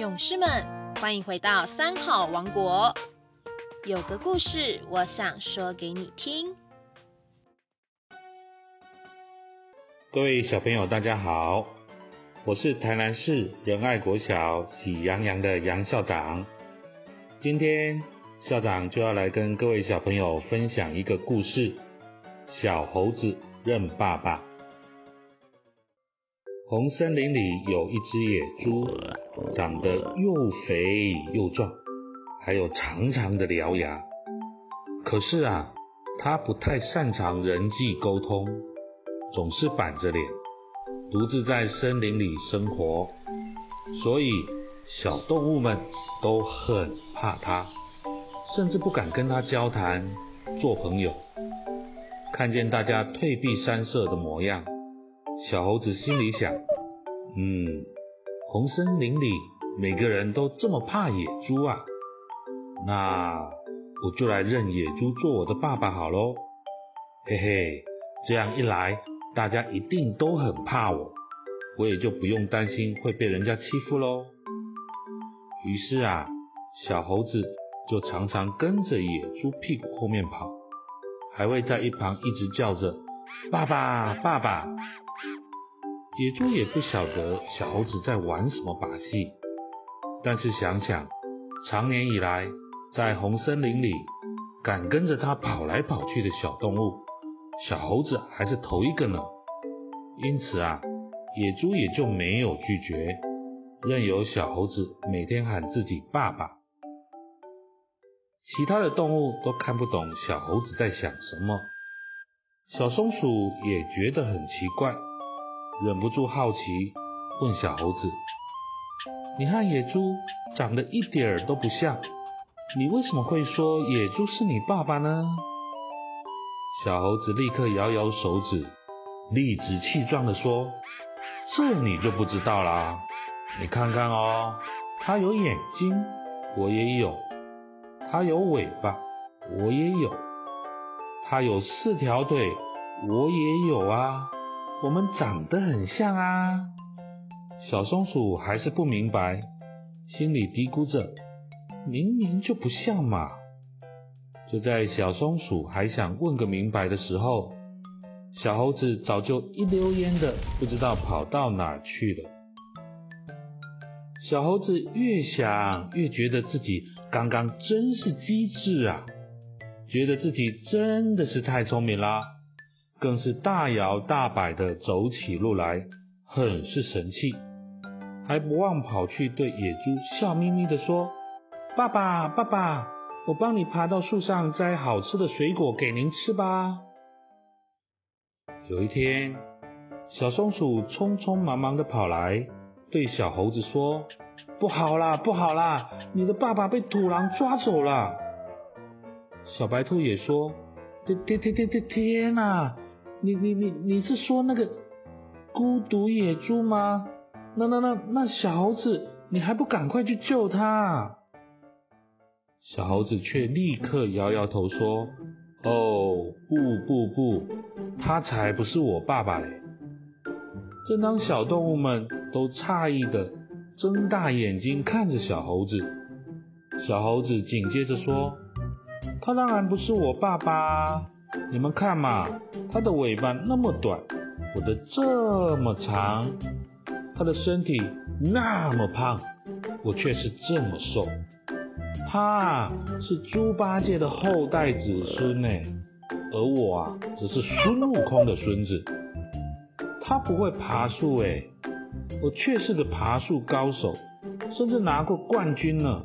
勇士们，欢迎回到三好王国。有个故事，我想说给你听。各位小朋友，大家好，我是台南市仁爱国小喜羊羊的杨校长。今天校长就要来跟各位小朋友分享一个故事：小猴子认爸爸。红森林里有一只野猪，长得又肥又壮，还有长长的獠牙。可是啊，它不太擅长人际沟通，总是板着脸，独自在森林里生活。所以小动物们都很怕它，甚至不敢跟它交谈、做朋友。看见大家退避三舍的模样。小猴子心里想：“嗯，红森林里每个人都这么怕野猪啊，那我就来认野猪做我的爸爸好喽。嘿嘿，这样一来，大家一定都很怕我，我也就不用担心会被人家欺负喽。于是啊，小猴子就常常跟着野猪屁股后面跑，还会在一旁一直叫着‘爸爸，爸爸’。”野猪也不晓得小猴子在玩什么把戏，但是想想长年以来在红森林里敢跟着它跑来跑去的小动物，小猴子还是头一个呢。因此啊，野猪也就没有拒绝，任由小猴子每天喊自己爸爸。其他的动物都看不懂小猴子在想什么，小松鼠也觉得很奇怪。忍不住好奇，问小猴子：“你和野猪长得一点儿都不像，你为什么会说野猪是你爸爸呢？”小猴子立刻摇摇手指，理直气壮地说：“这你就不知道啦！你看看哦，它有眼睛，我也有；它有尾巴，我也有；它有四条腿，我也有啊。”我们长得很像啊！小松鼠还是不明白，心里嘀咕着：“明明就不像嘛！”就在小松鼠还想问个明白的时候，小猴子早就一溜烟的不知道跑到哪去了。小猴子越想越觉得自己刚刚真是机智啊，觉得自己真的是太聪明啦。更是大摇大摆的走起路来，很是神气，还不忘跑去对野猪笑眯眯的说：“爸爸，爸爸，我帮你爬到树上摘好吃的水果给您吃吧。”有一天，小松鼠匆匆忙忙的跑来，对小猴子说：“不好啦，不好啦，你的爸爸被土狼抓走了。”小白兔也说：“天天天天天天哪！”你你你你是说那个孤独野猪吗？那那那那小猴子，你还不赶快去救他？小猴子却立刻摇摇头说：“哦，不不不，他才不是我爸爸嘞！”正当小动物们都诧异的睁大眼睛看着小猴子，小猴子紧接着说：“他当然不是我爸爸。”你们看嘛，它的尾巴那么短，我的这么长，它的身体那么胖，我却是这么瘦。它是猪八戒的后代子孙呢，而我啊，只是孙悟空的孙子。他不会爬树哎，我却是个爬树高手，甚至拿过冠军呢。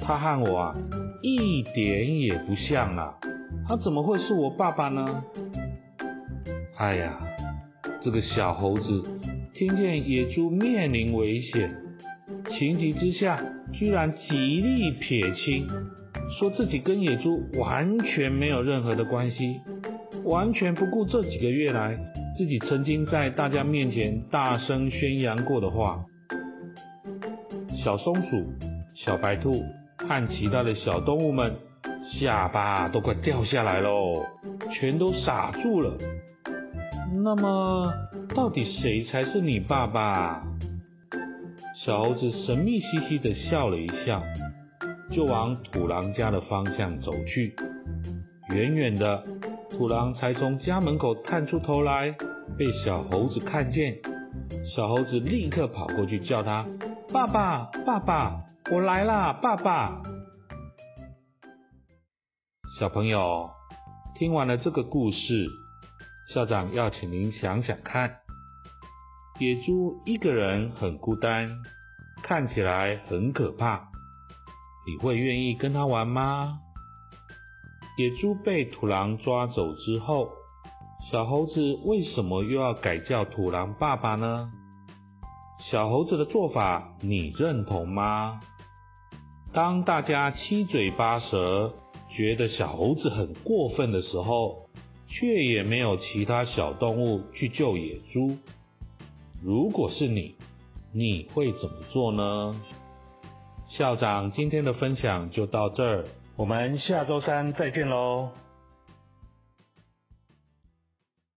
他和我啊，一点也不像啊。他怎么会是我爸爸呢？哎呀，这个小猴子听见野猪面临危险，情急之下居然极力撇清，说自己跟野猪完全没有任何的关系，完全不顾这几个月来自己曾经在大家面前大声宣扬过的话。小松鼠、小白兔和其他的小动物们。下巴都快掉下来喽，全都傻住了。那么，到底谁才是你爸爸？小猴子神秘兮兮的笑了一笑，就往土狼家的方向走去。远远的，土狼才从家门口探出头来，被小猴子看见。小猴子立刻跑过去叫他：“爸爸，爸爸，我来啦，爸爸！”小朋友，听完了这个故事，校长要请您想想看。野猪一个人很孤单，看起来很可怕。你会愿意跟他玩吗？野猪被土狼抓走之后，小猴子为什么又要改叫土狼爸爸呢？小猴子的做法你认同吗？当大家七嘴八舌，觉得小猴子很过分的时候，却也没有其他小动物去救野猪。如果是你，你会怎么做呢？校长今天的分享就到这儿，我们下周三再见喽。